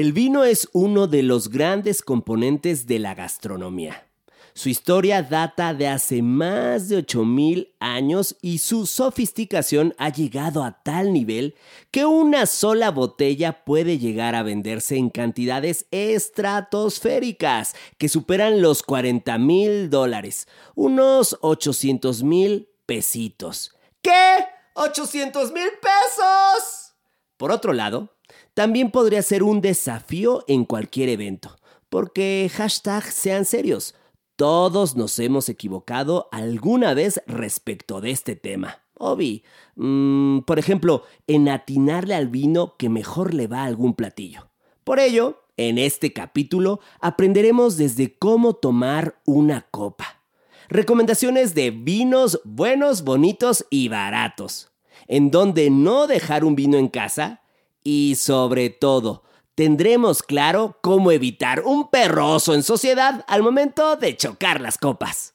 El vino es uno de los grandes componentes de la gastronomía. Su historia data de hace más de 8000 años y su sofisticación ha llegado a tal nivel que una sola botella puede llegar a venderse en cantidades estratosféricas que superan los 40 mil dólares, unos 800 mil pesitos. ¿Qué? ¡800 mil pesos! Por otro lado, también podría ser un desafío en cualquier evento, porque hashtag sean serios. Todos nos hemos equivocado alguna vez respecto de este tema. Obi, mm, por ejemplo, en atinarle al vino que mejor le va a algún platillo. Por ello, en este capítulo aprenderemos desde cómo tomar una copa. Recomendaciones de vinos buenos, bonitos y baratos. En donde no dejar un vino en casa y sobre todo, tendremos claro cómo evitar un perroso en sociedad al momento de chocar las copas.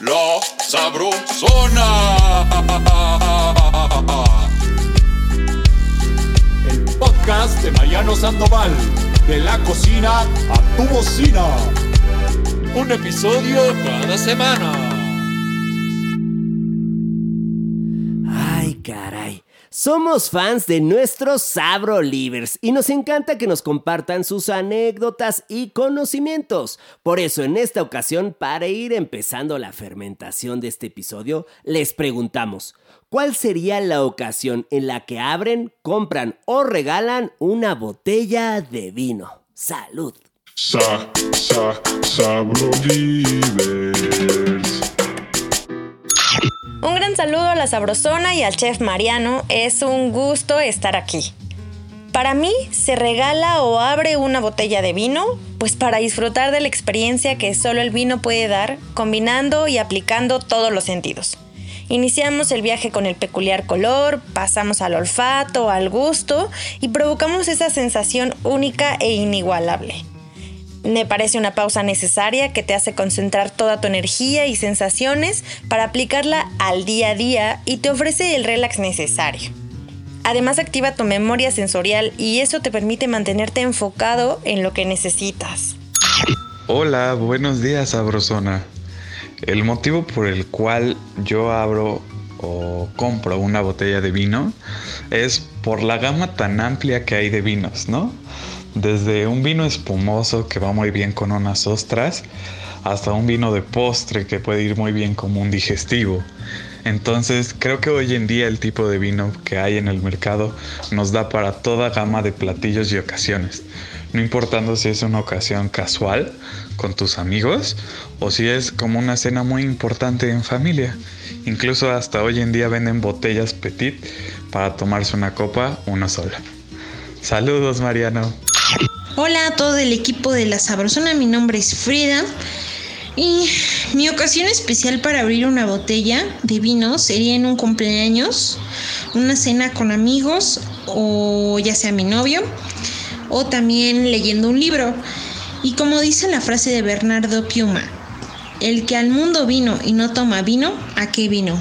La Sabrosona. El podcast de Mariano Sandoval. De la cocina a tu bocina. Un episodio cada semana. Somos fans de nuestros Sabro Livers y nos encanta que nos compartan sus anécdotas y conocimientos. Por eso en esta ocasión, para ir empezando la fermentación de este episodio, les preguntamos, ¿cuál sería la ocasión en la que abren, compran o regalan una botella de vino? Salud. Sa, sa, Sabro Livers. Un gran saludo a la Sabrosona y al chef Mariano, es un gusto estar aquí. Para mí, se regala o abre una botella de vino, pues para disfrutar de la experiencia que solo el vino puede dar, combinando y aplicando todos los sentidos. Iniciamos el viaje con el peculiar color, pasamos al olfato, al gusto y provocamos esa sensación única e inigualable. Me parece una pausa necesaria que te hace concentrar toda tu energía y sensaciones para aplicarla al día a día y te ofrece el relax necesario. Además activa tu memoria sensorial y eso te permite mantenerte enfocado en lo que necesitas. Hola, buenos días, Sabrosona. El motivo por el cual yo abro o compro una botella de vino es por la gama tan amplia que hay de vinos, ¿no? Desde un vino espumoso que va muy bien con unas ostras, hasta un vino de postre que puede ir muy bien como un digestivo. Entonces creo que hoy en día el tipo de vino que hay en el mercado nos da para toda gama de platillos y ocasiones. No importando si es una ocasión casual con tus amigos o si es como una cena muy importante en familia. Incluso hasta hoy en día venden botellas petit para tomarse una copa una sola. Saludos Mariano. Hola a todo el equipo de La Sabrosona, mi nombre es Frida y mi ocasión especial para abrir una botella de vino sería en un cumpleaños, una cena con amigos o ya sea mi novio o también leyendo un libro. Y como dice la frase de Bernardo Piuma, el que al mundo vino y no toma vino, ¿a qué vino?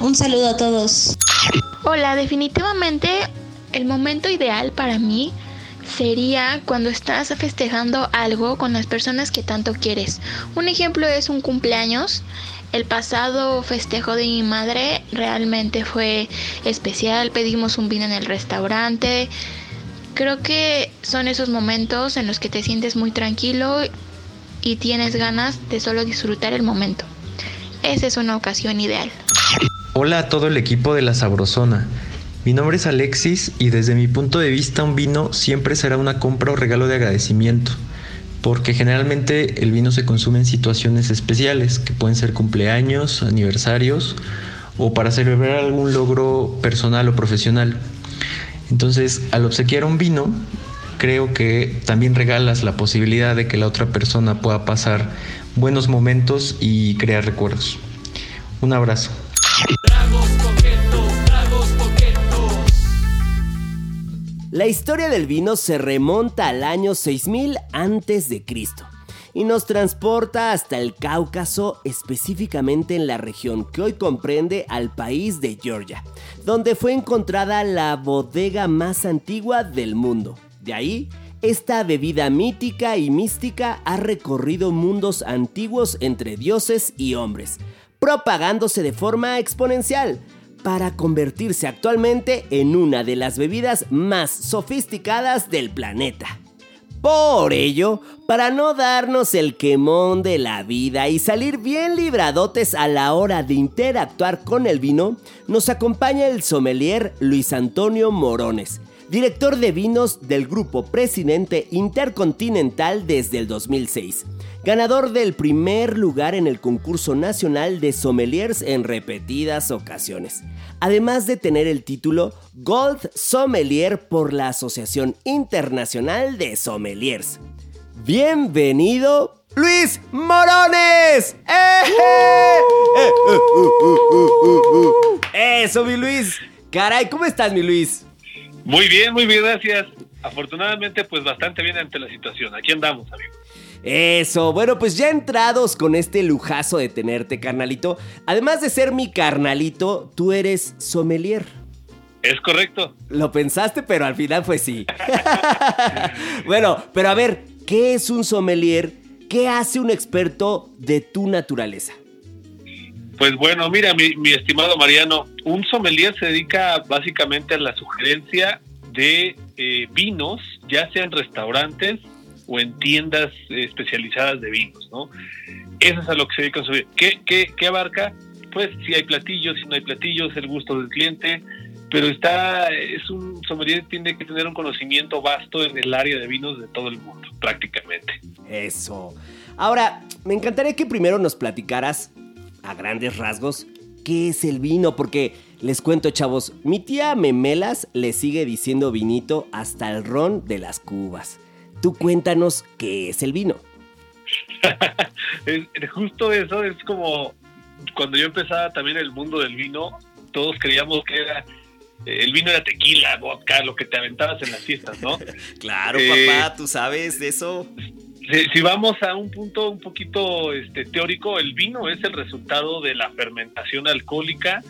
Un saludo a todos. Hola, definitivamente el momento ideal para mí sería cuando estás festejando algo con las personas que tanto quieres. Un ejemplo es un cumpleaños. El pasado festejo de mi madre realmente fue especial. Pedimos un vino en el restaurante. Creo que son esos momentos en los que te sientes muy tranquilo y tienes ganas de solo disfrutar el momento. Esa es una ocasión ideal. Hola a todo el equipo de La Sabrosona. Mi nombre es Alexis y desde mi punto de vista un vino siempre será una compra o regalo de agradecimiento, porque generalmente el vino se consume en situaciones especiales, que pueden ser cumpleaños, aniversarios o para celebrar algún logro personal o profesional. Entonces, al obsequiar un vino, creo que también regalas la posibilidad de que la otra persona pueda pasar buenos momentos y crear recuerdos. Un abrazo. La historia del vino se remonta al año 6000 antes de Cristo y nos transporta hasta el Cáucaso, específicamente en la región que hoy comprende al país de Georgia, donde fue encontrada la bodega más antigua del mundo, De ahí, esta bebida mítica y mística ha recorrido mundos antiguos entre dioses y hombres, propagándose de forma exponencial para convertirse actualmente en una de las bebidas más sofisticadas del planeta. Por ello, para no darnos el quemón de la vida y salir bien libradotes a la hora de interactuar con el vino, nos acompaña el sommelier Luis Antonio Morones, director de vinos del grupo Presidente Intercontinental desde el 2006 ganador del primer lugar en el concurso nacional de sommeliers en repetidas ocasiones, además de tener el título Gold Sommelier por la Asociación Internacional de Sommeliers. Bienvenido, Luis Morones. Eso, mi Luis. Caray, ¿cómo estás, mi Luis? Muy bien, muy bien, gracias. Afortunadamente, pues bastante bien ante la situación. Aquí andamos, amigo. Eso, bueno, pues ya entrados con este lujazo de tenerte, carnalito. Además de ser mi carnalito, tú eres sommelier. Es correcto. Lo pensaste, pero al final fue sí. bueno, pero a ver, ¿qué es un sommelier? ¿Qué hace un experto de tu naturaleza? Pues bueno, mira, mi, estimado Mariano, un sommelier se dedica básicamente a la sugerencia de eh, vinos, ya sean restaurantes o en tiendas especializadas de vinos, ¿no? Eso es a lo que se dedica a ¿Qué, qué, qué abarca? Pues si hay platillos, si no hay platillos, el gusto del cliente, pero está, es un sommelier tiene que tener un conocimiento vasto en el área de vinos de todo el mundo, prácticamente. Eso. Ahora, me encantaría que primero nos platicaras, a grandes rasgos, qué es el vino, porque les cuento, chavos, mi tía Memelas le sigue diciendo vinito hasta el ron de las cubas. Tú cuéntanos qué es el vino. Justo eso es como cuando yo empezaba también el mundo del vino, todos creíamos que era eh, el vino era tequila, vodka, lo que te aventabas en las fiestas, ¿no? claro, papá, eh, tú sabes de eso. Si, vamos a un punto un poquito este, teórico, el vino es el resultado de la fermentación alcohólica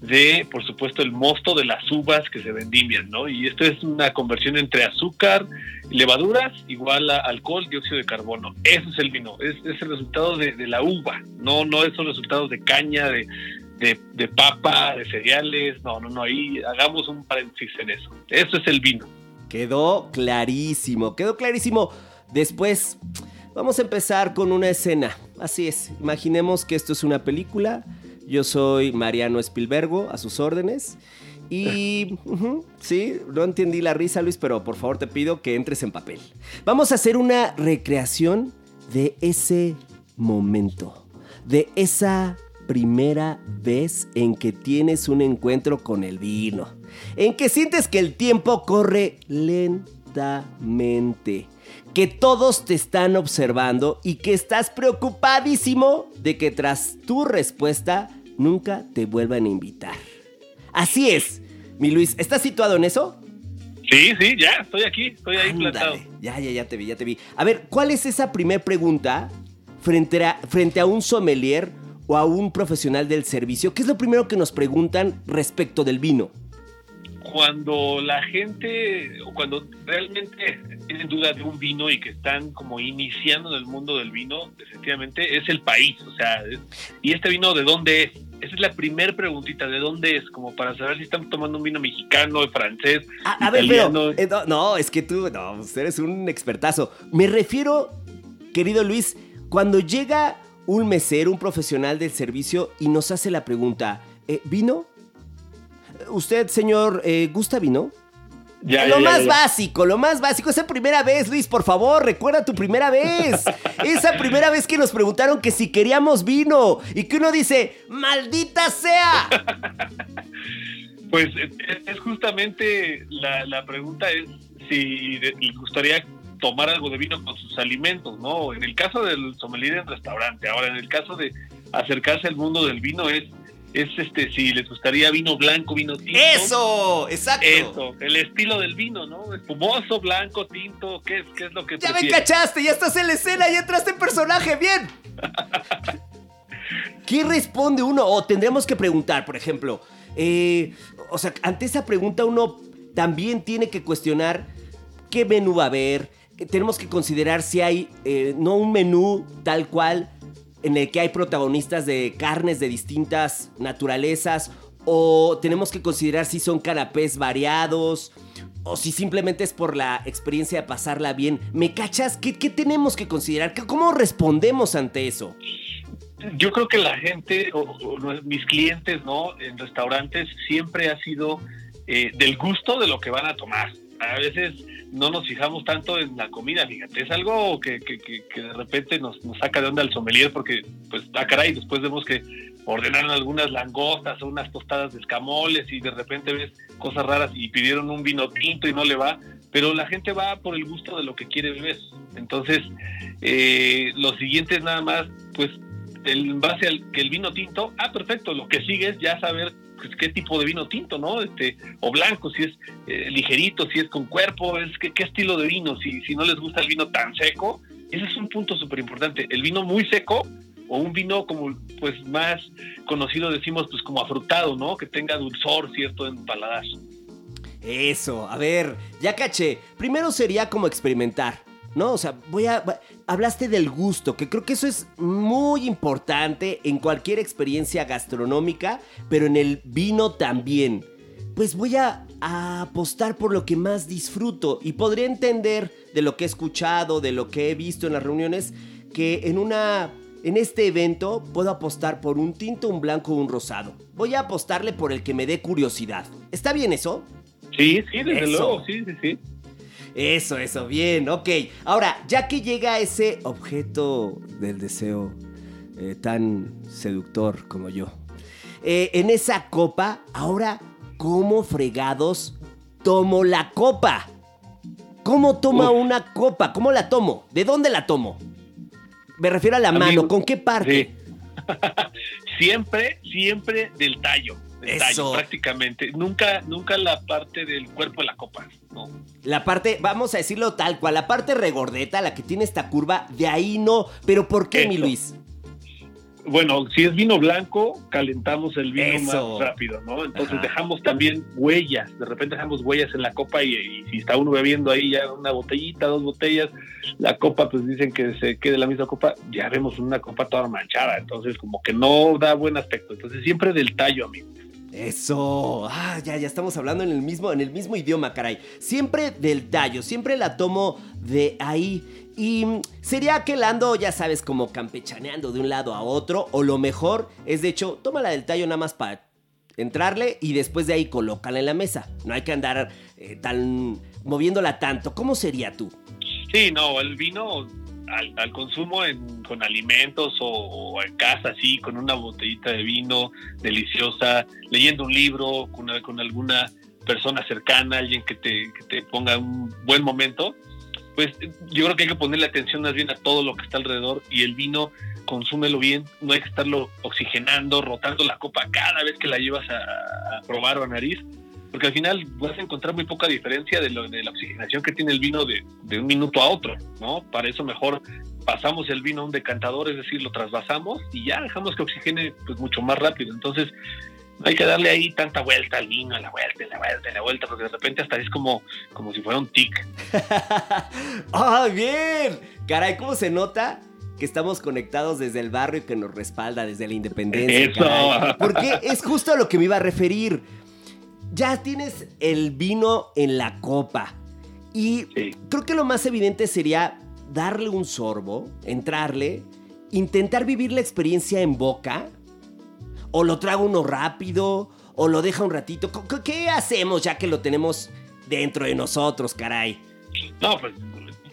de, por supuesto, el mosto de las uvas que se vendimian, ¿no? Y esto es una conversión entre azúcar, levaduras, igual a alcohol, dióxido de carbono. Eso es el vino, es, el resultado de, la uva, no, no esos resultados de caña, de, de, papa, de cereales, no, no, no, ahí hagamos un paréntesis en eso. Eso es el vino. Quedó clarísimo, quedó clarísimo. Después, vamos a empezar con una escena. Así es, imaginemos que esto es una película yo soy Mariano Espilbergo, a sus órdenes. Y sí, no entendí la risa, Luis, pero por favor te pido que entres en papel. Vamos a hacer una recreación de ese momento, de esa primera vez en que tienes un encuentro con el vino, en que sientes que el tiempo corre lentamente, que todos te están observando y que estás preocupadísimo de que tras tu respuesta nunca te vuelvan a invitar. Así es, mi Luis, ¿estás situado en eso? Sí, sí, ya, estoy aquí, estoy ahí plantado. Ya, ya, ya te vi, ya te vi. A ver, ¿cuál es esa primera pregunta frente a, frente a un sommelier o a un profesional del servicio? ¿Qué es lo primero que nos preguntan respecto del vino? Cuando la gente, o cuando realmente tienen dudas de un vino y que están como iniciando en el mundo del vino, efectivamente es el país, o sea, ¿y este vino de dónde es? Esa es la primera preguntita, ¿de dónde es? Como para saber si están tomando un vino mexicano, francés, a, ver, pero, eh, no, es que tú, no, usted eres un expertazo. Me refiero, querido Luis, cuando llega un mesero, un profesional del servicio y nos hace la pregunta, eh, ¿vino? ¿Usted, señor, eh, gusta vino? lo más básico, lo más básico. Esa primera vez, Luis, por favor, recuerda tu primera vez. Esa primera vez que nos preguntaron que si queríamos vino y que uno dice, maldita sea. Pues es justamente la, pregunta es si le gustaría tomar algo de vino con sus alimentos, ¿no? En el caso del sommelier en restaurante, ahora en el caso de acercarse al mundo del vino es es este si les gustaría vino blanco, vino tinto. Eso, exacto. Eso, el estilo del vino, ¿no? Espumoso, blanco, tinto, ¿qué es, qué es lo que Ya me cachaste, ya estás en la escena, ya entraste en personaje, bien. ¿Qué responde uno? O tendríamos que preguntar, por ejemplo, eh, o sea, ante esa pregunta uno también tiene que cuestionar qué menú va a haber. Tenemos que considerar si hay eh, no un menú tal cual en el que hay protagonistas de carnes de distintas naturalezas o tenemos que considerar si son canapés variados o si simplemente es por la experiencia de pasarla bien. ¿Me cachas? ¿Qué, qué tenemos que considerar? ¿Cómo respondemos ante eso? Yo creo que la gente, o, mis clientes, ¿no? En restaurantes siempre ha sido eh, del gusto de lo que van a tomar. A veces no nos fijamos tanto en la comida, fíjate, es algo que, que, que, de repente nos, saca de onda el sommelier porque, pues, ah, caray, después vemos que ordenaron algunas langostas o unas tostadas de escamoles y de repente ves cosas raras y pidieron un vino tinto y no le va, pero la gente va por el gusto de lo que quiere beber. Entonces, eh, lo siguiente es nada más, pues, en base al que el vino tinto, ah, perfecto, lo que sigue es ya saber qué tipo de vino tinto, ¿no? Este, o blanco, si es eh, ligerito, si es con cuerpo, es qué, qué estilo de vino, si, si no les gusta el vino tan seco, ese es un punto súper importante. El vino muy seco o un vino como pues más conocido decimos pues como afrutado, ¿no? Que tenga dulzor cierto en paladar. Eso, a ver, ya caché. Primero sería como experimentar, ¿no? O sea, voy a... Hablaste del gusto, que creo que eso es muy importante en cualquier experiencia gastronómica, pero en el vino también. Pues voy a, a apostar por lo que más disfruto y podría entender de lo que he escuchado, de lo que he visto en las reuniones, que en una en este evento puedo apostar por un tinto, un blanco o un rosado. Voy a apostarle por el que me dé curiosidad. ¿Está bien eso? Sí, sí, desde luego, sí, sí, sí. Eso, eso, bien, ok. Ahora, ya que llega ese objeto del deseo eh, tan seductor como yo, eh, en esa copa, ahora, ¿cómo fregados tomo la copa? ¿Cómo toma una copa? ¿Cómo la tomo? ¿De dónde la tomo? Me refiero a la mano, ¿con qué parte? siempre, siempre del tallo. Tallo, prácticamente. Nunca, nunca la parte del cuerpo de la copa, ¿no? La parte, vamos a decirlo tal cual, la parte regordeta, la que tiene esta curva, de ahí no. Pero ¿por qué, mi Luis? bueno, si es vino blanco, calentamos el vino más rápido, ¿no? Entonces dejamos también huellas, de repente dejamos huellas en la copa y, si está uno bebiendo ahí ya una botellita, dos botellas, la copa pues dicen que se quede la misma copa, ya vemos una copa toda manchada, entonces como que no da buen aspecto, entonces siempre del tallo, amigo. Eso, ah, ya, ya estamos hablando en el mismo, en el mismo idioma, caray. Siempre del tallo, siempre la tomo de ahí. Y sería que ando, ya sabes, como campechaneando de un lado a otro. O lo mejor es, de hecho, toma la del tallo nada más para entrarle y después de ahí colócala en la mesa. No hay que andar eh, tan moviéndola tanto. ¿Cómo sería tú? Sí, no, el vino al, consumo con alimentos o, en casa, así, con una botellita de vino deliciosa, leyendo un libro, con, con alguna persona cercana, alguien que te, que te ponga un buen momento, pues yo creo que hay que ponerle atención más bien a todo lo que está alrededor y el vino consúmelo bien, no hay que estarlo oxigenando, rotando la copa cada vez que la llevas a, a probar o a nariz, porque al final vas a encontrar muy poca diferencia de, lo, de la oxigenación que tiene el vino de, de, un minuto a otro, ¿no? Para eso mejor pasamos el vino a un decantador, es decir, lo trasvasamos y ya dejamos que oxigene pues mucho más rápido. Entonces, no hay que darle ahí tanta vuelta al vino, a la vuelta, a la vuelta, a la vuelta, porque de repente hasta es como, como si fuera un tic. ¡Ah, bien! Caray, ¿cómo se nota? que estamos conectados desde el barrio y que nos respalda desde la independencia. Eso. Porque es justo a lo que me iba a referir ya tienes el vino en la copa. Y creo que lo más evidente sería darle un sorbo, entrarle, intentar vivir la experiencia en boca. O lo trago uno rápido, o lo deja un ratito. ¿Qué hacemos ya que lo tenemos dentro de nosotros, caray? No, pues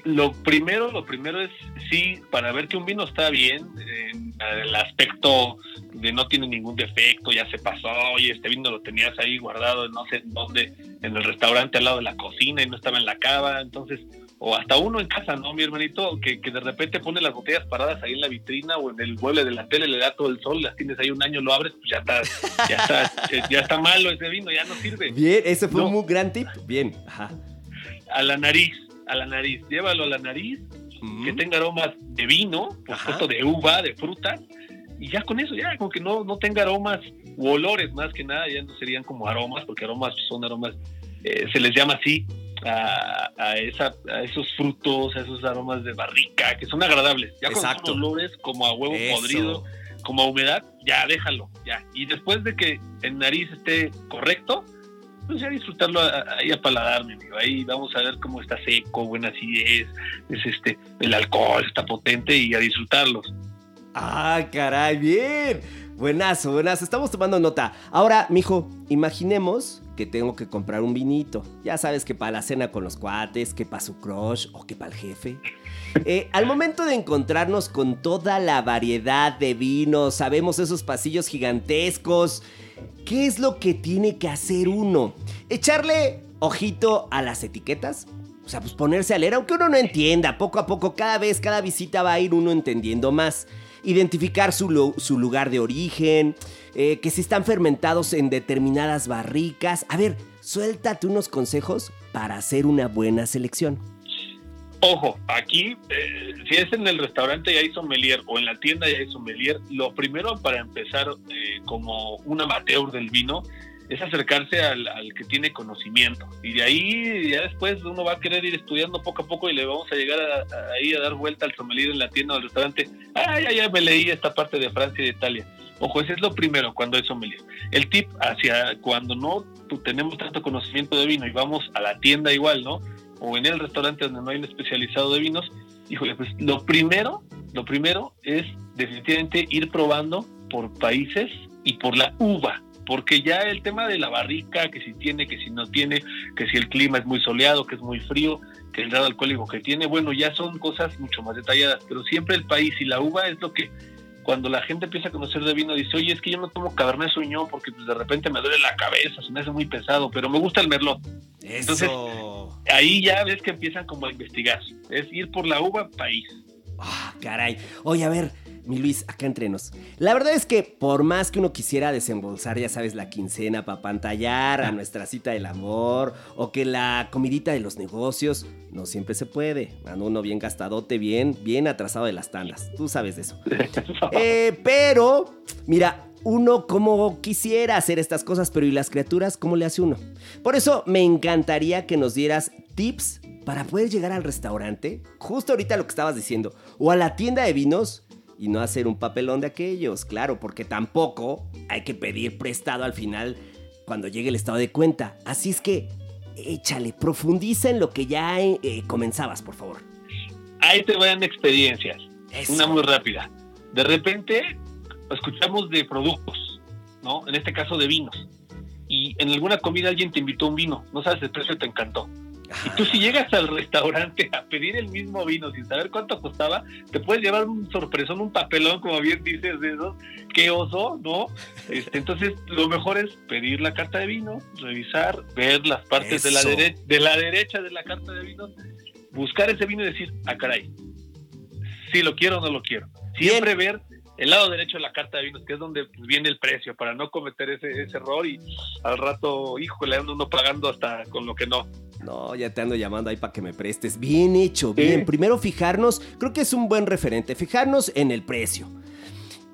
lo primero, lo primero es sí, para ver que un vino está bien, en el aspecto de no tiene ningún defecto, ya se pasó, y este vino lo tenías ahí guardado, no sé dónde, en el restaurante al lado de la cocina y no estaba en la cava, entonces, o hasta uno en casa, ¿no, mi hermanito? Que, que de repente pone las botellas paradas ahí en la vitrina o en el mueble de la tele, le da todo el sol, las tienes ahí un año, lo abres, pues ya está, ya está, ya está malo ese vino, ya no sirve. Bien, ese fue un muy gran tip, bien, ajá. A la nariz, a la nariz, llévalo a la nariz, que tenga aromas de vino, por supuesto de uva, de fruta, y ya con eso, ya como que no, no tenga aromas u olores más que nada, ya no serían como aromas, porque aromas son aromas, eh, se les llama así, a, a, esa, a esos frutos, a esos aromas de barrica, que son agradables. Ya Exacto. con olores como a huevo Eso. podrido, como a humedad, ya déjalo, ya. Y después de que el nariz esté correcto, pues ya disfrutarlo ahí a paladar, mi amigo. Ahí vamos a ver cómo está seco, buena acidez, es este, el alcohol está potente y a disfrutarlos. Ah, caray, bien. Buenazo, buenazo. Estamos tomando nota. Ahora, mijo, imaginemos que tengo que comprar un vinito. Ya sabes que para la cena con los cuates, que para su crush o que para el jefe. Eh, al momento de encontrarnos con toda la variedad de vinos, sabemos esos pasillos gigantescos. ¿Qué es lo que tiene que hacer uno? ¿Echarle ojito a las etiquetas? O sea, pues ponerse a leer, aunque uno no entienda, poco a poco, cada vez, cada visita va a ir uno entendiendo más. Identificar su, lu- su lugar de origen, eh, que si están fermentados en determinadas barricas. A ver, suéltate unos consejos para hacer una buena selección. Ojo, aquí, eh, si es en el restaurante y hay sommelier o en la tienda y hay sommelier, lo primero para empezar eh, como un amateur del vino es acercarse al, que tiene conocimiento. Y de ahí ya después uno va a querer ir estudiando poco a poco y le vamos a llegar ahí a dar vuelta al sommelier en la tienda o al restaurante. Ah, ya, ya me leí esta parte de Francia y de Italia. Ojo, ese es lo primero cuando hay sommelier. El tip hacia cuando no tenemos tanto conocimiento de vino y vamos a la tienda igual, ¿no? O en el restaurante donde no hay un especializado de vinos, híjole, pues lo primero, lo primero es definitivamente ir probando por países y por la uva, porque ya el tema de la barrica, que si tiene, que si no tiene, que si el clima es muy soleado, que es muy frío, que el grado alcohólico que tiene, bueno, ya son cosas mucho más detalladas, pero siempre el país y la uva es lo que cuando la gente empieza a conocer de vino dice, oye, es que yo no tomo Cabernet Sauvignon porque pues, de repente me duele la cabeza, se me hace muy pesado, pero me gusta el Merlot. Entonces, ahí ya ves que empiezan como a investigar. Es ir por la uva país. Ah, caray. Oye, a ver, mi Luis, acá entre nos. La verdad es que por más que uno quisiera desembolsar, ya sabes, la quincena para pantallar a nuestra cita del amor o que la comidita de los negocios, no siempre se puede. Anda uno bien gastadote, bien, bien atrasado de las tandas. Tú sabes de eso. Eh, pero, mira, uno como quisiera hacer estas cosas, pero ¿y las criaturas cómo le hace uno? Por eso me encantaría que nos dieras tips para poder llegar al restaurante, justo ahorita lo que estabas diciendo, o a la tienda de vinos y no hacer un papelón de aquellos, claro, porque tampoco hay que pedir prestado al final cuando llegue el estado de cuenta. Así es que échale, profundiza en lo que ya eh, comenzabas, por favor. Ahí te van experiencias. Eso. Una muy rápida. De repente escuchamos de productos, ¿no? En este caso de vinos. Y en alguna comida alguien te invitó un vino, no sabes el precio, te encantó. Y tú si llegas al restaurante a pedir el mismo vino sin saber cuánto costaba, te puedes llevar un sorpresón, un papelón, como bien dices, de esos. Qué oso, ¿no? Este, entonces, lo mejor es pedir la carta de vino, revisar, ver las partes de la, dere- de la derecha de la carta de vino, buscar ese vino y decir, ah, caray, si lo quiero o no lo quiero. Siempre ver el lado derecho de la carta de vinos, que es donde pues, viene el precio, para no cometer ese, ese error y al rato, híjole, anda uno pagando hasta con lo que no. No, ya te ando llamando ahí para que me prestes. Bien hecho, bien. Primero fijarnos, creo que es un buen referente, fijarnos en el precio.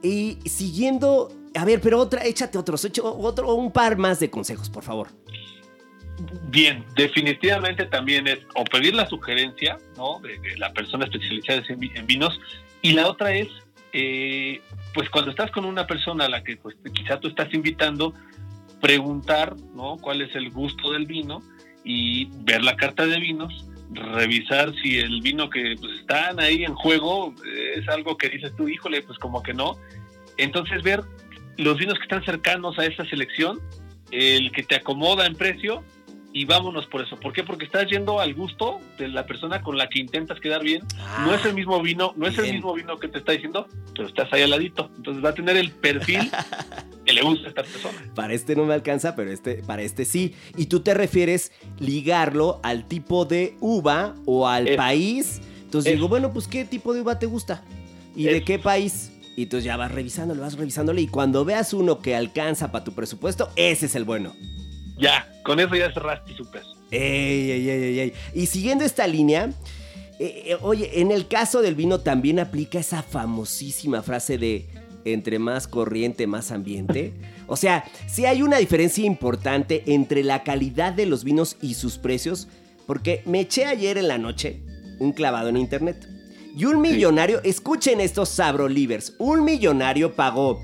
Y siguiendo, a ver, pero otra, échate otros, echo otro, un par más de consejos, por favor. Bien, definitivamente también es o pedir la sugerencia, ¿no? De, de la persona especializada en vinos y la otra es, eh, pues cuando estás con una persona a la que pues, quizá tú estás invitando, preguntar, ¿no? ¿Cuál es el gusto del vino? Y ver la carta de vinos, revisar si el vino que pues, están ahí en juego eh, es algo que dices tú, híjole, pues como que no. Entonces ver los vinos que están cercanos a esa selección, el que te acomoda en precio y vámonos por eso. ¿Por qué? Porque estás yendo al gusto de la persona con la que intentas quedar bien. no es el mismo vino, no es el mismo vino que te está diciendo, pero estás ahí al ladito. Entonces va a tener el perfil que le gusta a esta persona. Para este no me alcanza, pero este, para este sí. Y tú te refieres ligarlo al tipo de uva o al Es- país. Entonces es- digo, bueno, pues ¿qué tipo de uva te gusta? ¿Y de qué país? Y entonces ya vas revisándole, vas revisándole. Y cuando veas uno que alcanza para tu presupuesto, ese es el bueno. Ya, con eso ya cerraste su peso. Ey, ey, ey, ey, ey. Y siguiendo esta línea, eh, eh, oye, en el caso del vino también aplica esa famosísima frase de entre más corriente, más ambiente. O sea, sí hay una diferencia importante entre la calidad de los vinos y sus precios, porque me eché ayer en la noche un clavado en internet. Y un millonario, escuchen estos sabrolivers, un millonario pagó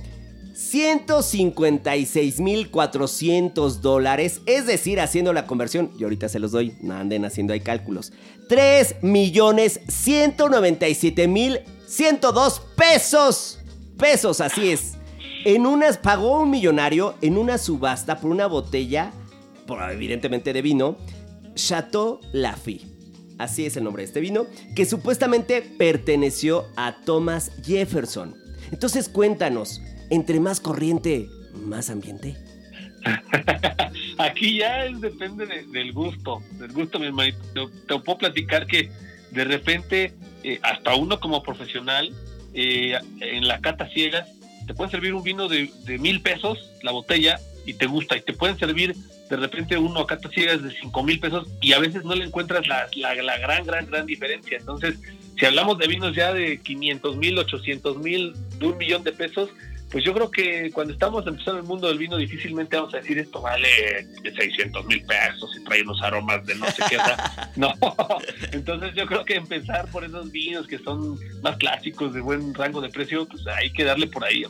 156.400 dólares, es decir, haciendo la conversión, y ahorita se los doy, no anden haciendo ahí cálculos, 3.197.102 pesos, pesos, así es. En unas, pagó un millonario en una subasta por una botella, por, evidentemente de vino, Chateau Lafite. Así es el nombre de este vino, que supuestamente perteneció a Thomas Jefferson. Entonces cuéntanos, entre más corriente, más ambiente. Aquí ya es, depende del gusto, del gusto, mi hermanito. Te, puedo platicar que de repente, eh, hasta uno como profesional, eh, en la cata ciegas, te pueden servir un vino de, mil pesos la botella y te gusta, y te pueden servir de repente uno a cata ciegas de cinco mil pesos y a veces no le encuentras la gran, gran, gran diferencia. Entonces, si hablamos de vinos ya de 500 mil, 800 mil, de un millón de pesos, pues yo creo que cuando estamos empezando el mundo del vino difícilmente vamos a decir esto vale 600 mil pesos y trae unos aromas de no sé qué. no, entonces yo creo que empezar por esos vinos que son más clásicos de buen rango de precio, pues hay que darle por ahí.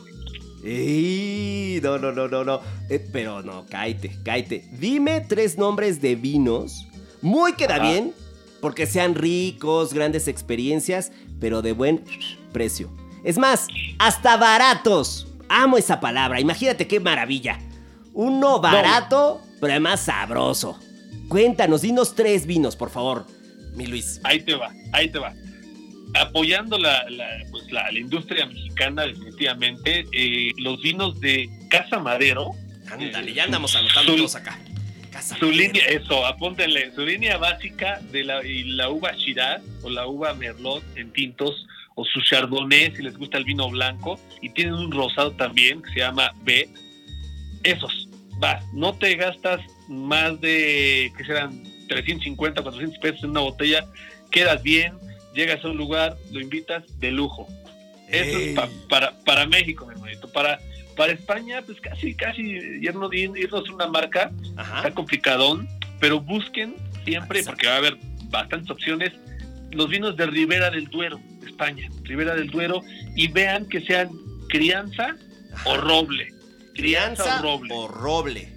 Ey, no, no, no, no, no. Eh, pero no, cáete, cáete. Dime tres nombres de vinos. Muy queda bien, porque sean ricos, grandes experiencias, pero de buen precio. Es más, hasta baratos. Amo esa palabra, imagínate qué maravilla. Uno barato, pero además sabroso. Cuéntanos, dinos tres vinos, por favor, mi Luis. Ahí te va, ahí te va. Apoyando la, pues la, industria mexicana, definitivamente, eh, los vinos de Casa Madero. Ándale, ya andamos anotando todos acá. Casa su línea, eso, apúntenle, su línea básica de la, y la uva Shiraz o la uva Merlot en tintos o su chardonnay si les gusta el vino blanco y tienen un rosado también que se llama B. Esos, va, no te gastas más de, que serán 350, 400 pesos en una botella, quedas bien, llegas a un lugar, lo invitas de lujo. Eso es para, para México, mi hermanito. Para, para España, pues casi, casi irnos, irnos una marca, está complicadón, pero busquen siempre, porque va a haber bastantes opciones, los vinos de Ribera del Duero, España, Ribera del Duero, y vean que sean crianza o roble. Crianza, o roble. O roble.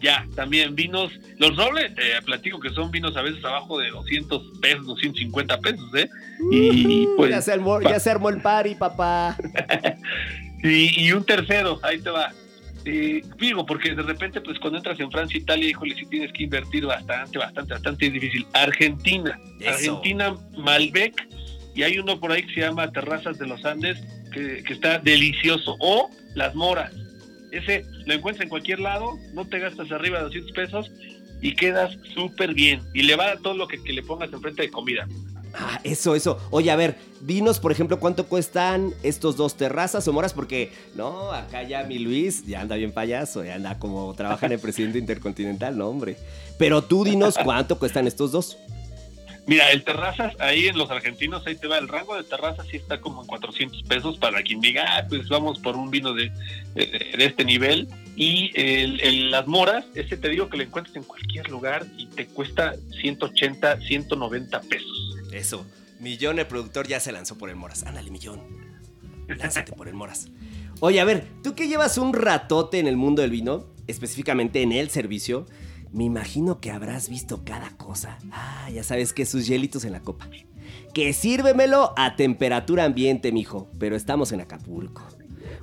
Ya, también vinos, los robles, eh, platico que son vinos a veces abajo de 200 pesos, 250 pesos, ¿eh? Y pues... Ya se armó, ya se armó el party, papá. y, y un tercero, ahí te va. Eh, digo, porque de repente, pues cuando entras en Francia, Italia, híjole, si tienes que invertir bastante, bastante, bastante difícil. Argentina, Argentina, Malbec, y hay uno por ahí que se llama Terrazas de los Andes, que, está delicioso. O Las Moras. Ese lo encuentras en cualquier lado, no te gastas arriba de 200 pesos y quedas súper bien. Y le va a todo lo que, que le pongas enfrente de comida. Ah, eso, eso. Oye, a ver, dinos, por ejemplo, cuánto cuestan estos dos terrazas o moras, porque, no, acá ya mi Luis ya anda bien payaso, ya anda como trabaja en el presidente intercontinental, no, hombre. Pero tú dinos cuánto cuestan estos dos. Mira, el terrazas, ahí en los argentinos, ahí te va, el rango de terrazas sí está como en 400 pesos para quien diga, ah, pues vamos por un vino de, este nivel. Y el, las moras, ese te digo que lo encuentras en cualquier lugar y te cuesta 180, 190 pesos. Eso, Millón el productor ya se lanzó por el Moras. Ándale, Millón. Lánzate por el Moras. Oye, a ver, tú que llevas un ratote en el mundo del vino, específicamente en el servicio, me imagino que habrás visto cada cosa. Ah, ya sabes que sus hielitos en la copa. Que sírvemelo a temperatura ambiente, mijo. Pero estamos en Acapulco.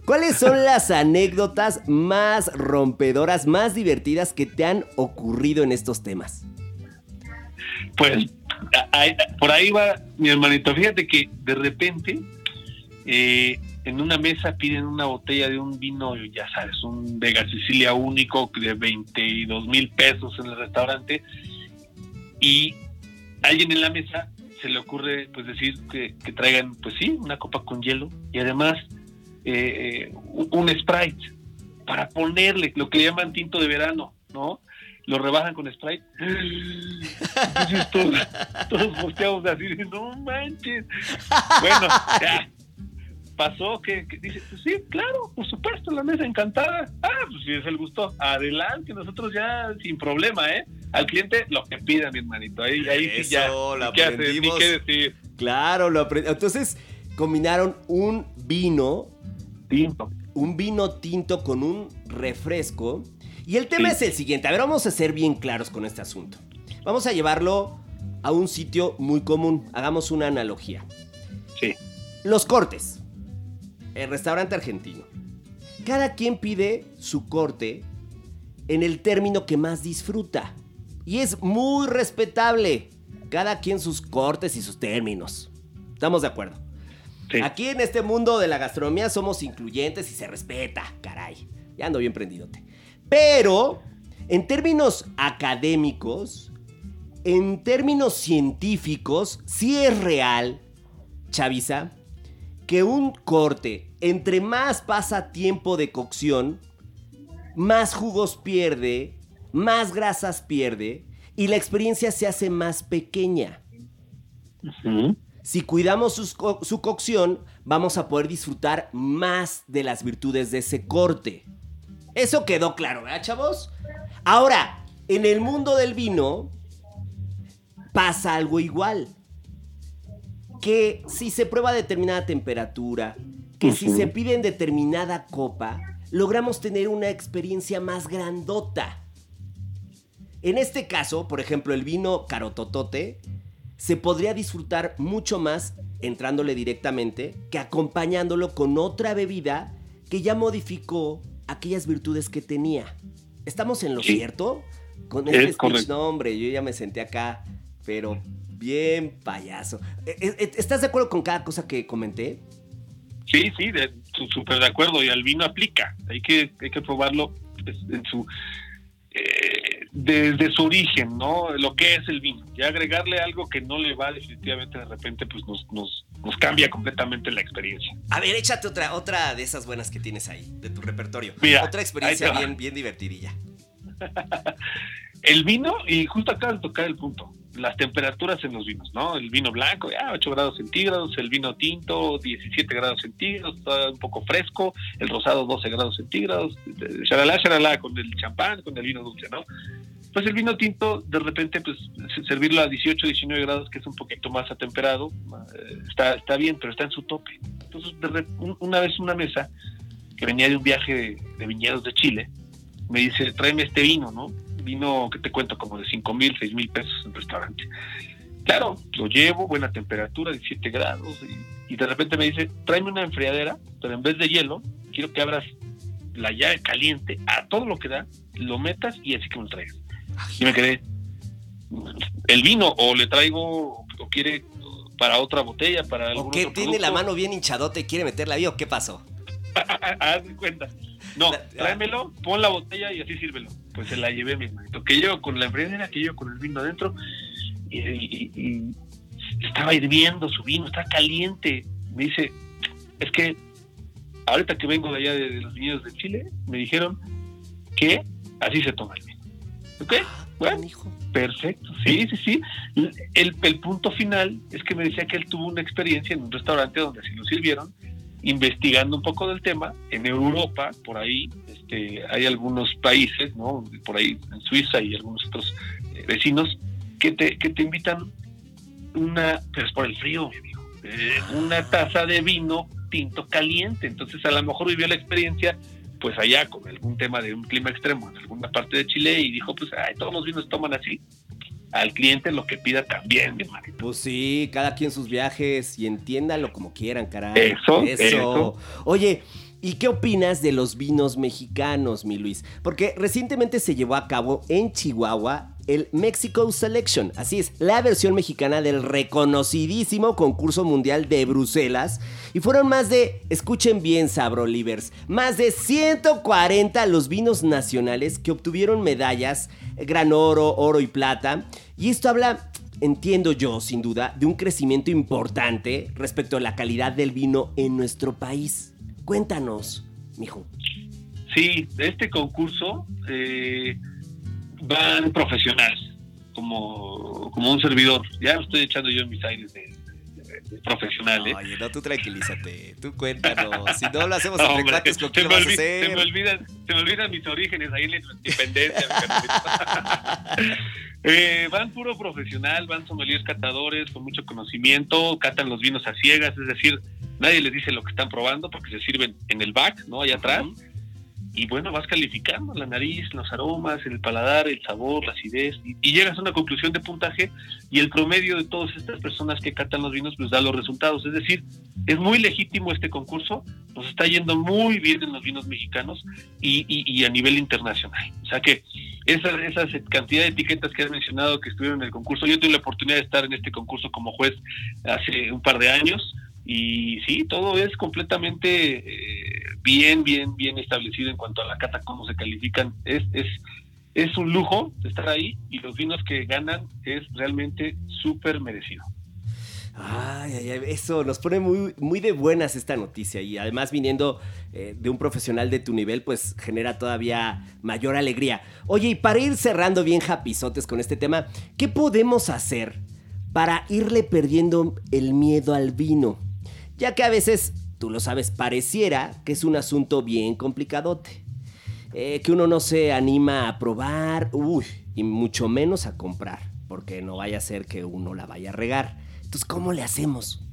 ¿Cuáles son las anécdotas más rompedoras, más divertidas que te han ocurrido en estos temas? Pues por ahí va mi hermanito. Fíjate que de repente eh, en una mesa piden una botella de un vino, ya sabes, un Vega Sicilia único de 22 mil pesos en el restaurante y alguien en la mesa se le ocurre pues decir que, traigan pues sí, una copa con hielo y además eh, un Sprite para ponerle lo que le llaman tinto de verano, ¿no? Lo rebajan con Sprite. Entonces todos, todos así, no manches. Bueno, ya, pasó que, dice, pues sí, claro, por supuesto, la mesa encantada. Ah, pues si es el gusto, adelante, nosotros ya sin problema, ¿eh? Al cliente lo que pida, mi hermanito. Ahí, ahí sí ya. Lo ni qué hacer, ni aprendimos. qué decir. Claro, lo aprendí. Entonces combinaron un vino, Tinto. un vino tinto con un refresco. Y el tema Sí. es el siguiente. A ver, vamos a ser bien claros con este asunto. Vamos a llevarlo a un sitio muy común. Hagamos una analogía. Sí. Los cortes. El restaurante argentino. Cada quien pide su corte en el término que más disfruta. Y es muy respetable. Cada quien sus cortes y sus términos. ¿Estamos de acuerdo? Sí. Aquí en este mundo de la gastronomía somos incluyentes y se respeta, caray. Ya ando bien prendidote. Pero, en términos académicos, en términos científicos, sí es real, Chavisa, que un corte, entre más pasa tiempo de cocción, más jugos pierde, más grasas pierde y la experiencia se hace más pequeña. Si cuidamos co- su cocción, vamos a poder disfrutar más de las virtudes de ese corte. Eso quedó claro, ¿verdad, chavos? Ahora, en el mundo del vino pasa algo igual. Que si se prueba a determinada temperatura, que si se pide en determinada copa, logramos tener una experiencia más grandota. En este caso, por ejemplo, el vino carototote se podría disfrutar mucho más entrándole directamente que acompañándolo con otra bebida que ya modificó aquellas virtudes que tenía. ¿Estamos en lo Sí. cierto? Con Es este speech, correcto. no, hombre, yo ya me senté acá, pero bien payaso. Eh, eh, ¿Estás de acuerdo con cada cosa que comenté? Sí, sí, súper de acuerdo. Y al vino aplica. Hay que, hay que probarlo pues, en su, eh, desde su origen, ¿no? Lo que es el vino. Y agregarle algo que no le va definitivamente de repente, pues nos, nos, nos cambia completamente la experiencia. A ver, échate otra, otra de esas buenas que tienes ahí, de tu repertorio. Mira, otra experiencia bien, bien divertidilla. El vino, y justo acá de tocar el punto, las temperaturas en los vinos, ¿no? El vino blanco, ya 8 grados centígrados, el vino tinto, 17 grados centígrados, un poco fresco, el rosado 12 grados centígrados, shalala, shalala, con el champán, con el vino dulce, ¿no? Pues el vino tinto, de repente, pues servirlo a 18, 19 grados, que es un poquito más atemperado, eh, está, está bien, pero está en su tope. Entonces, de una vez una mesa que venía de un viaje de, de viñedos de Chile, me dice, tráeme este vino, ¿no? Vino que te cuento como de 5 mil, 6 mil pesos en el restaurante. Claro, lo llevo, buena temperatura, 17 grados, y, y de repente me dice, tráeme una enfriadera, pero en vez de hielo, quiero que abras la llave caliente a todo lo que da, lo metas y así que me lo traigas. Y me quedé, el vino, o le traigo, o quiere para otra botella, para algún ¿O que otro tiene la mano bien hinchadote y quiere meterla ahí o qué pasó? Haz cuenta. No, La- tráemelo, pon la botella y así sírvelo. Pues se la llevé, mi hermanito. Que yo con la enfriadera, que yo con el vino adentro. Y, y- y estaba hirviendo su vino, está caliente. Me dice, es que ahorita que vengo de allá de, de los viñedos de Chile, me dijeron que así se toma el vino. ¿Ok? Bueno. Perfecto, sí, sí, sí. El, el punto final es que me decía que él tuvo una experiencia en un restaurante donde así lo sirvieron, investigando un poco del tema. En Europa, por ahí, este, hay algunos países, ¿no? Por ahí en Suiza y algunos otros eh, vecinos que te, que te invitan una, pero es por el frío, eh, una taza de vino tinto caliente. Entonces, a lo mejor vivió la experiencia pues allá con algún tema de un clima extremo en alguna parte de Chile y dijo, pues, ay, todos los vinos toman así. Al cliente lo que pida también, mi hermanito. Pues sí, cada quien sus viajes y entiéndanlo como quieran, caray. Eso, eso. Oye, ¿y qué opinas de los vinos mexicanos, mi Luis? Porque recientemente se llevó a cabo en Chihuahua el Mexico Selection, así es, la versión mexicana del reconocidísimo concurso mundial de Bruselas. Y fueron más de, escuchen bien, Sabrolivers, más de 140 los vinos nacionales que obtuvieron medallas, gran oro, oro y plata. Y esto habla entiendo yo, sin duda, de un crecimiento importante respecto a la calidad del vino en nuestro país. Cuéntanos, mijo. Sí, de este concurso eh, van profesionales, como, como un servidor. Ya lo estoy echando yo en mis aires de, profesional. ¿eh? Oye, no, tú tranquilízate, tú cuéntanos. Si no lo hacemos entre Hombre, cuates, ¿con lo vas a hacer? se me olvidan, se me olvidan mis orígenes ahí en la independencia. Eh, van puro profesional, van sommeliers catadores con mucho conocimiento, catan los vinos a ciegas, es decir, nadie les dice lo que están probando porque se sirven en el back, ¿no? Allá atrás. Y bueno, vas calificando la nariz, los aromas, el paladar, el sabor, la acidez, y, llegas a una conclusión de puntaje y el promedio de todas estas personas que catan los vinos pues da los resultados. Es decir, es muy legítimo este concurso, nos está yendo muy bien en los vinos mexicanos y, y- y a nivel internacional. O sea que esa, esa cantidad de etiquetas que has mencionado que estuvieron en el concurso, yo tuve la oportunidad de estar en este concurso como juez hace un par de años y sí, todo es completamente eh, bien, bien, bien establecido en cuanto a la cata, cómo se califican. Es, es, es un lujo estar ahí y los vinos que ganan es realmente súper merecido. Eso nos pone muy, muy de buenas esta noticia y además viniendo eh, de un profesional de tu nivel, pues genera todavía mayor alegría. Oye, y para ir cerrando bien japizotes con este tema, ¿qué podemos hacer para irle perdiendo el miedo al vino? Ya que a veces, tú lo sabes, pareciera que es un asunto bien complicadote. Eh, que uno no se anima a probar, uy, y mucho menos a comprar, porque no vaya a ser que uno la vaya a regar. Entonces, ¿cómo le hacemos?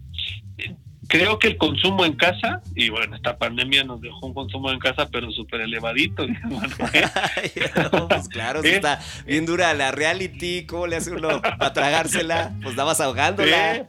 Creo que el consumo en casa, y bueno, esta pandemia nos dejó un consumo en casa, pero súper elevadito. No, pues claro, ¿Eh? está bien dura la reality, ¿cómo le hace uno para tragársela? Pues dabas ahogándola. ¿Eh?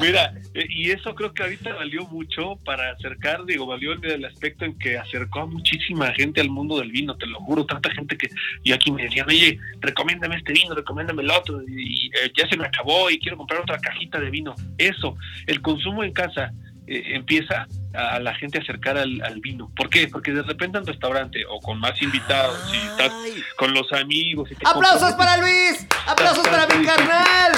Mira, eh, y eso creo que ahorita valió mucho para acercar, digo, valió en el aspecto en que acercó a muchísima gente al mundo del vino, te lo juro, tanta gente que y aquí me decían, oye, recomiéndame este vino, recomiéndame el otro, y, y, eh, ya se me acabó y quiero comprar otra cajita de vino. Eso, el consumo en casa eh, empieza a la gente a acercar al, al vino. ¿Por qué? Porque de repente en un restaurante o con más invitados, si estás con los amigos... Y te ¡Aplausos para Luis! ¡Aplausos para mi carnal!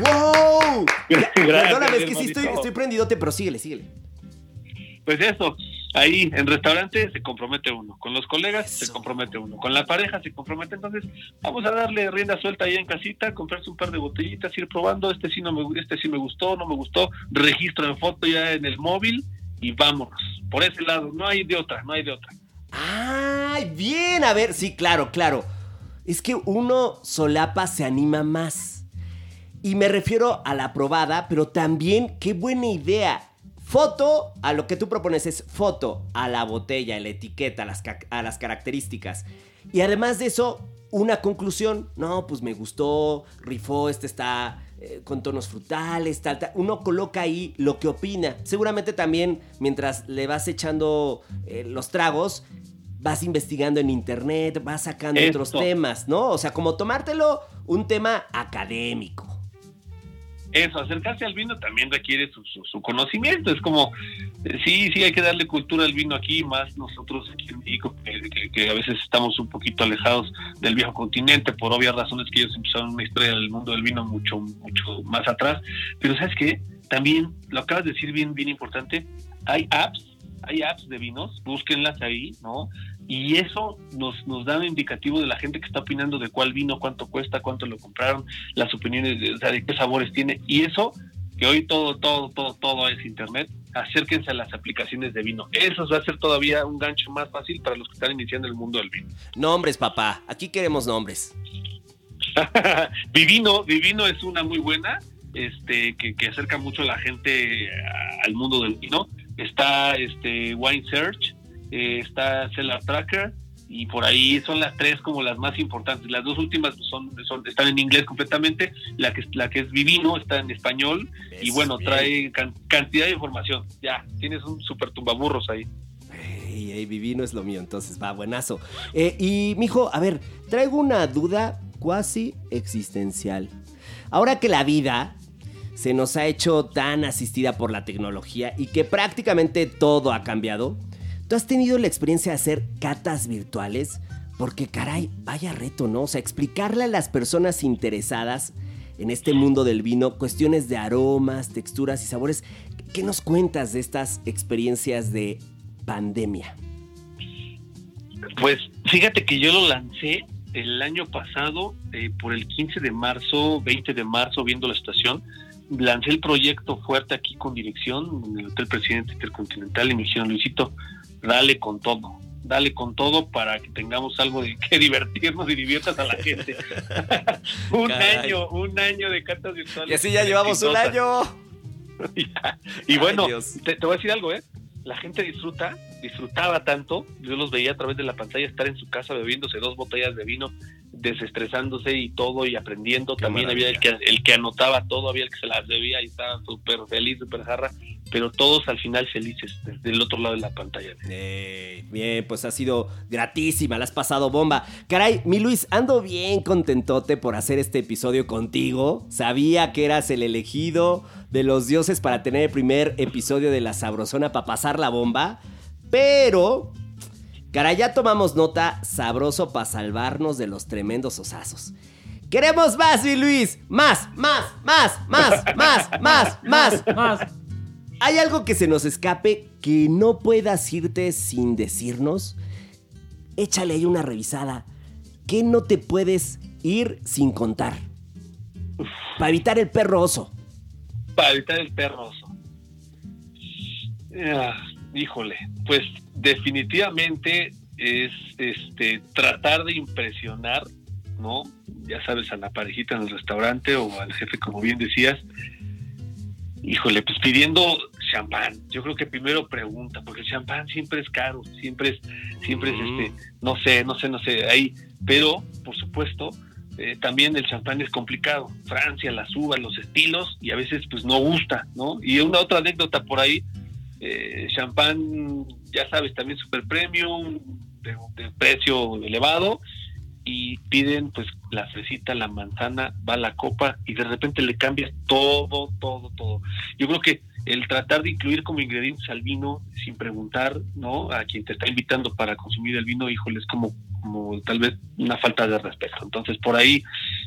¡Wow! Gracias, Perdóname, es que sí estoy, estoy prendidote, pero síguele, síguele. Pues eso, ahí en restaurante se compromete uno, con los colegas se compromete uno, con la pareja se compromete, entonces vamos a darle rienda suelta ahí en casita, comprarse un par de botellitas, ir probando, este sí no me este sí me gustó, no me gustó, registro en foto ya en el móvil y vámonos. Por ese lado, no hay de otra, no hay de otra. ¡Ay, bien! A ver, sí, claro, claro. Es que uno solapa se anima más. Y me refiero a la probada, pero también, qué buena idea. Foto, a lo que tú propones es foto a la botella, a la etiqueta, a las, ca- a las características. Y además de eso, una conclusión. No, pues me gustó, rifó, este está eh, con tonos frutales, tal, tal. Uno coloca ahí lo que opina. Seguramente también, mientras le vas echando eh, los tragos, vas investigando en internet, vas sacando Esto. otros temas, ¿no? O sea, como tomártelo un tema académico. Eso, acercarse al vino también requiere su, su- conocimiento. Es como, eh, sí, sí, hay que darle cultura al vino aquí, más nosotros aquí en México, que, que- que a veces estamos un poquito alejados del viejo continente, por obvias razones que ellos empezaron una historia del mundo del vino mucho, mucho más atrás. Pero ¿sabes qué? También, lo acabas de decir bien, bien importante, hay apps, hay apps de vinos, búsquenlas ahí, ¿no? Y eso nos, nos da un indicativo de la gente que está opinando de cuál vino, cuánto cuesta, cuánto lo compraron, las opiniones de, o sea, de qué sabores tiene. Y eso, que hoy todo, todo, todo, todo es internet, acérquense a las aplicaciones de vino. Eso va a ser todavía un gancho más fácil para los que están iniciando el mundo del vino. Nombres, papá. Aquí queremos nombres. Vivino, Vivino es una muy buena, este, que, que acerca mucho a la gente al mundo del vino. Está este Wine Search, eh, está Cellar Tracker, y por ahí son las tres como las más importantes. Las dos últimas son, son están en inglés completamente, la que, la que es Vivino está en español, y bueno, bien. trae can- cantidad de información. Ya, tienes un super tumbaburros ahí. Ey, ey, Vivino es lo mío, entonces va, buenazo. Eh, y, mijo, a ver, traigo una duda cuasi existencial. Ahora que la vida se nos ha hecho tan asistida por la tecnología y que prácticamente todo ha cambiado, ¿tú has tenido la experiencia de hacer catas virtuales? Porque, caray, vaya reto, ¿no? O sea, explicarle a las personas interesadas en este mundo del vino cuestiones de aromas, texturas y sabores. ¿Qué nos cuentas de estas experiencias de pandemia? Pues fíjate que yo lo lancé el año pasado, eh, por el 15 de marzo, 20 de marzo, viendo la estación, lancé el proyecto fuerte aquí con dirección en el Hotel Presidente Intercontinental y me dijeron, Luisito, dale con todo, dale con todo para que tengamos algo de que divertirnos y diviertas a la gente. un Caray. año, un año de cartas virtuales. Y así ya llevamos un año. y bueno, Ay, Dios. te, te voy a decir algo, ¿eh? La gente disfruta, disfrutaba tanto, yo los veía a través de la pantalla estar en su casa bebiéndose dos botellas de vino, desestresándose y todo y aprendiendo. Qué También había el que, el que anotaba todo, había el que se las debía y estaba súper feliz, súper jarra, pero todos al final felices desde el otro lado de la pantalla. Eh, bien, pues ha sido gratísima, la has pasado bomba. Caray, mi Luis, ando bien contentote por hacer este episodio contigo. Sabía que eras el elegido de los dioses para tener el primer episodio de La Sabrosona para pasar la bomba. Pero, caray, ya tomamos nota sabroso para salvarnos de los tremendos osazos. Queremos más, mi Luis. Más, más, más, más, más, más, más. Más. ¿Hay algo que se nos escape que no puedas irte sin decirnos? Échale ahí una revisada. ¿Qué no te puedes ir sin contar? Para evitar el perro oso. Para evitar el perroso. Ah, híjole, pues definitivamente es este tratar de impresionar, ¿no? Ya sabes, a la parejita en el restaurante o al jefe, como bien decías. Híjole, pues pidiendo champán. Yo creo que primero pregunta, porque el champán siempre es caro, siempre es, siempre es este, no sé, no sé, no sé, ahí. Pero, por supuesto, eh, también el champán es complicado. Francia, las uvas, los estilos, y a veces pues no gusta, ¿no? Y una otra anécdota por ahí, eh, champán, ya sabes, también super premium, de, precio elevado, y piden pues la fresita, la manzana, va la copa, y de repente le cambias todo, todo, todo. Yo creo que el tratar de incluir como ingredientes al vino sin preguntar, ¿no? A quien te está invitando para consumir el vino, híjole, es como, como tal vez una falta de respeto. Entonces, por ahí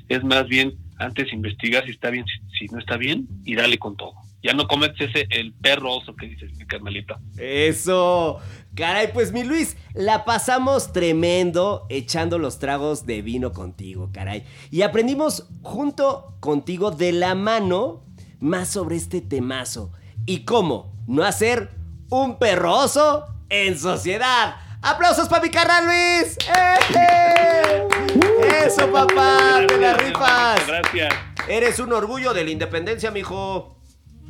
es más bien antes investigar si está bien, si, si no está bien, y dale con todo. Ya no cometes ese el perro oso que dices, mi carmelita. Eso. Caray, pues mi Luis, la pasamos tremendo echando los tragos de vino contigo, caray. Y aprendimos junto contigo de la mano más sobre este temazo. Y cómo no hacer un perroso en sociedad. ¡Aplausos para mi carnal Luis! ¡Eh! ¡Eso, papá! ¡Te la rifas! Gracias. Eres un orgullo de la independencia, mijo.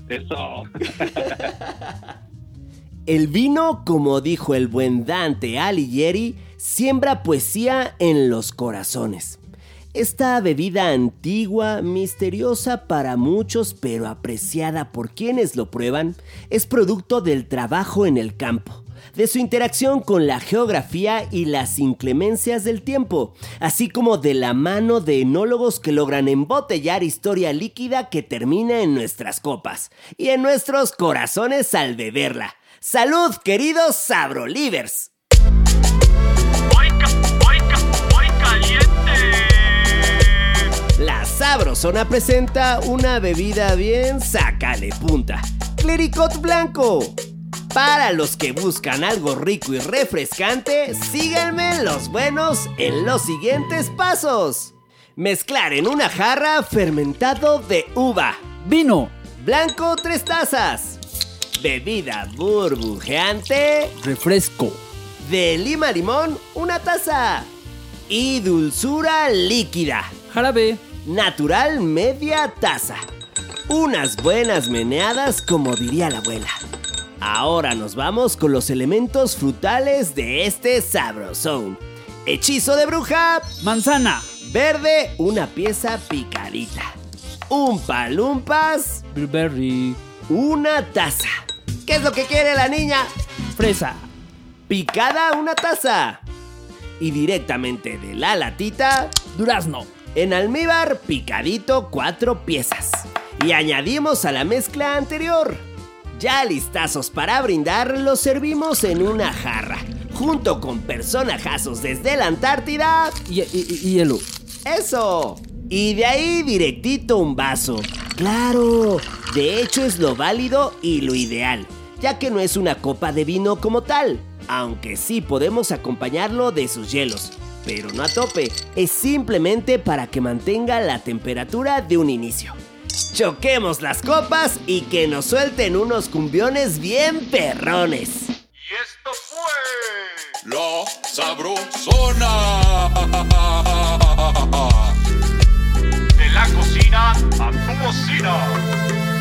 Eso. El vino, como dijo el buen Dante Alighieri, siembra poesía en los corazones. Esta bebida antigua, misteriosa para muchos, pero apreciada por quienes lo prueban, es producto del trabajo en el campo, de su interacción con la geografía y las inclemencias del tiempo, así como de la mano de enólogos que logran embotellar historia líquida que termina en nuestras copas y en nuestros corazones al beberla. ¡Salud, queridos Sabrolivers! La Sabrosona presenta una bebida bien sácale punta. Clericot blanco. Para los que buscan algo rico y refrescante, síganme los buenos en los siguientes pasos. Mezclar en una jarra fermentado de uva. Vino. Blanco 3 tazas. Bebida burbujeante. Refresco. De lima limón, una taza. Y dulzura líquida. Jarabe. Natural media taza. Unas buenas meneadas como diría la abuela. Ahora nos vamos con los elementos frutales de este sabrosón. Hechizo de bruja. Manzana. Verde, una pieza picadita. Un palumpas. Blueberry. Una taza. ¿Qué es lo que quiere la niña? Fresa. Picada una taza. Y directamente de la latita, Durazno. en almíbar picadito cuatro piezas. Y añadimos a la mezcla anterior. Ya listazos para brindar, los servimos en una jarra, junto con personajazos desde la Antártida. Y, y- y- hielo. ¡Eso! Y de ahí directito un vaso. Claro, de hecho es lo válido y lo ideal, ya que no es una copa de vino como tal, aunque sí podemos acompañarlo de sus hielos. Pero no a tope, es simplemente para que mantenga la temperatura de un inicio. Choquemos las copas y que nos suelten unos cumbiones bien perrones. Y esto fue La Sabrosona. De la cocina a tu bocina.